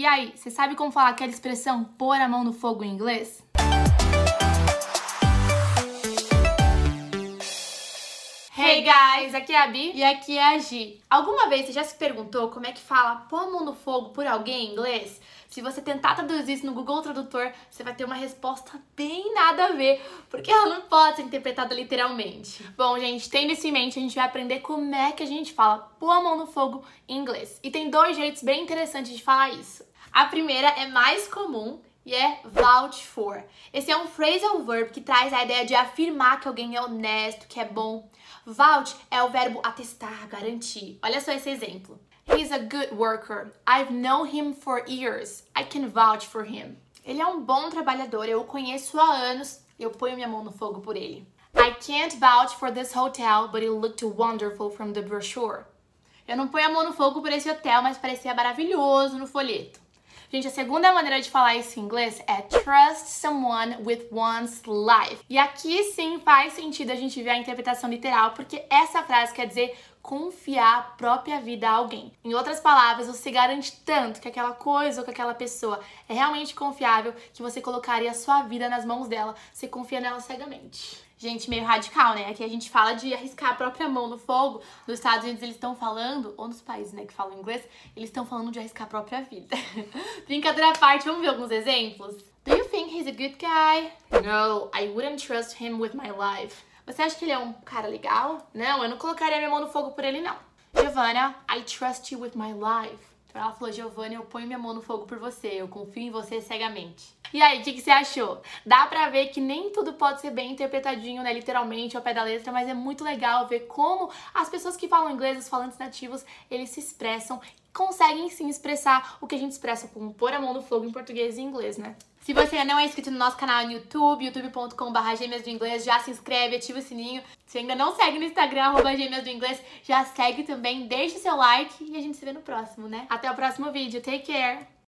E aí, você sabe como falar aquela expressão pôr a mão no fogo em inglês? Hey guys, aqui é a Bi E aqui é a Gi. Alguma vez você já se perguntou como é que fala pôr a mão no fogo por alguém em inglês? Se você tentar traduzir isso no Google Tradutor, você vai ter uma resposta bem nada a ver, porque ela não pode ser interpretada literalmente. Bom, gente, tendo isso em mente, a gente vai aprender como é que a gente fala pôr a mão no fogo em inglês. E tem dois jeitos bem interessantes de falar isso. A primeira é mais comum e é vouch for. Esse é um phrasal verb que traz a ideia de afirmar que alguém é honesto, que é bom. Vouch é o verbo atestar, garantir. Olha só esse exemplo. He's a good worker. I've known him for years. I can vouch for him. Ele é um bom trabalhador, eu o conheço há anos, eu ponho minha mão no fogo por ele. I can't vouch for this hotel, but it looked wonderful from the brochure. Eu não ponho a mão no fogo por esse hotel, mas parecia maravilhoso no folheto. Gente, a segunda maneira de falar isso em inglês é trust someone with one's life. E aqui sim faz sentido a gente ver a interpretação literal, porque essa frase quer dizer confiar a própria vida a alguém. Em outras palavras, você garante tanto que aquela coisa ou que aquela pessoa é realmente confiável que você colocaria a sua vida nas mãos dela, você confia nela cegamente. Gente, meio radical, né? Aqui a gente fala de arriscar a própria mão no fogo. Nos Estados Unidos eles estão falando, ou nos países né, que falam inglês, eles estão falando de arriscar a própria vida. Brincadeira à parte, vamos ver alguns exemplos? Do you think he's a good guy? No, I wouldn't trust him with my life. Você acha que ele é um cara legal? Não, eu não colocaria minha mão no fogo por ele, não. Giovanna, I trust you with my life. Então ela falou, Giovanna, eu ponho minha mão no fogo por você, eu confio em você cegamente. E aí, o que, que, você achou? Dá pra ver que nem tudo pode ser bem interpretadinho, né, literalmente, ao pé da letra, mas é muito legal ver como as pessoas que falam inglês, os falantes nativos, eles se expressam conseguem sim expressar o que a gente expressa com pôr a mão no fogo em português e inglês, né? Se você não é inscrito no nosso canal no YouTube, youtube.com.br gêmeas do inglês, já se inscreve, ativa o sininho. Se ainda não segue no Instagram, arroba gêmeas do inglês, já segue também, deixa o seu like e a gente se vê no próximo, né? Até o próximo vídeo, take care!